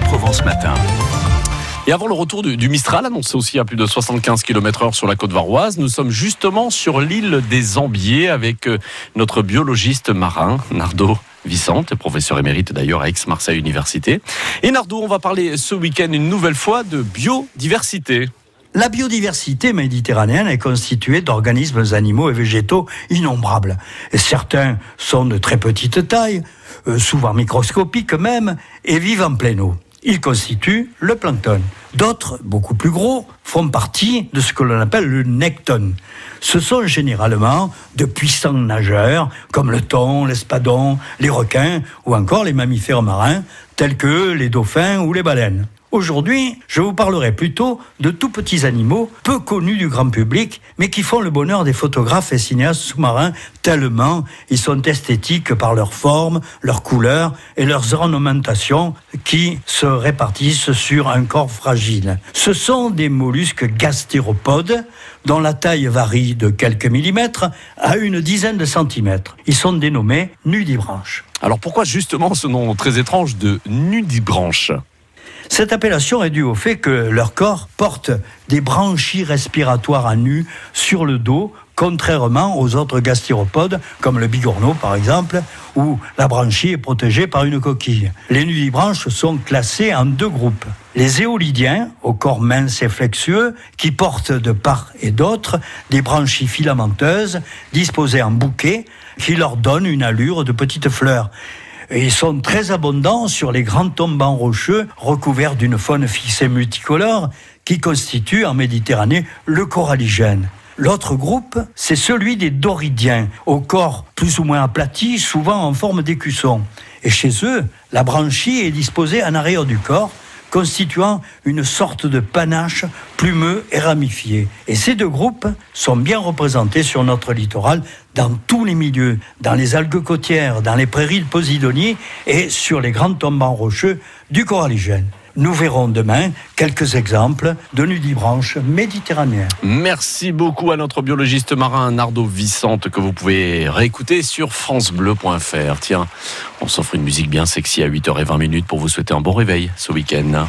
Provence Matin. Et avant le retour du, Mistral, annoncé aussi à plus de 75 km/h sur la côte varoise, nous sommes justement sur l'île des Ambiers avec euh, notre biologiste marin, Nardo Vicente, professeur émérite d'ailleurs à Aix-Marseille Université. Et Nardo, on va parler ce week-end une nouvelle fois de biodiversité. La biodiversité méditerranéenne est constituée d'organismes animaux et végétaux innombrables. Certains sont de très petite taille, euh, souvent microscopiques même, et vivent en pleine eau. Ils constituent le plancton. D'autres, beaucoup plus gros, font partie de ce que l'on appelle le necton. Ce sont généralement de puissants nageurs, comme le thon, l'espadon, les requins ou encore les mammifères marins, tels que les dauphins ou les baleines. Aujourd'hui, je vous parlerai plutôt de tout petits animaux peu connus du grand public, mais qui font le bonheur des photographes et cinéastes sous-marins tellement ils sont esthétiques par leur forme, leur couleur et leurs ornementations qui se répartissent sur un corps fragile. Ce sont des mollusques gastéropodes dont la taille varie de quelques millimètres à une dizaine de centimètres. Ils sont dénommés nudibranches. Alors pourquoi justement ce nom très étrange de nudibranche? Cette appellation est due au fait que leur corps porte des branchies respiratoires à nu sur le dos, contrairement aux autres gastéropodes, comme le bigorneau par exemple, où la branchie est protégée par une coquille. Les nudibranches sont classés en deux groupes. Les éolidiens, au corps mince et flexueux, qui portent de part et d'autre des branchies filamenteuses disposées en bouquets qui leur donnent une allure de petites fleurs. Et ils sont très abondants sur les grands tombants rocheux recouverts d'une faune fixée multicolore qui constitue en Méditerranée le coralligène. L'autre groupe, c'est celui des doridiens, au corps plus ou moins aplati, souvent en forme d'écusson. Et chez eux, la branchie est disposée en arrière du corps, constituant une sorte de panache plumeux et ramifié. Et ces deux groupes sont bien représentés sur notre littoral dans tous les milieux, dans les algues côtières, dans les prairies de Posidonie et sur les grands tombants rocheux du coralligène. Nous verrons demain quelques exemples de nudibranches méditerranéennes. Merci beaucoup à notre biologiste marin Nardo Vicente que vous pouvez réécouter sur francebleu.fr. Tiens, on s'offre une musique bien sexy à 8h20 pour vous souhaiter un bon réveil ce week-end.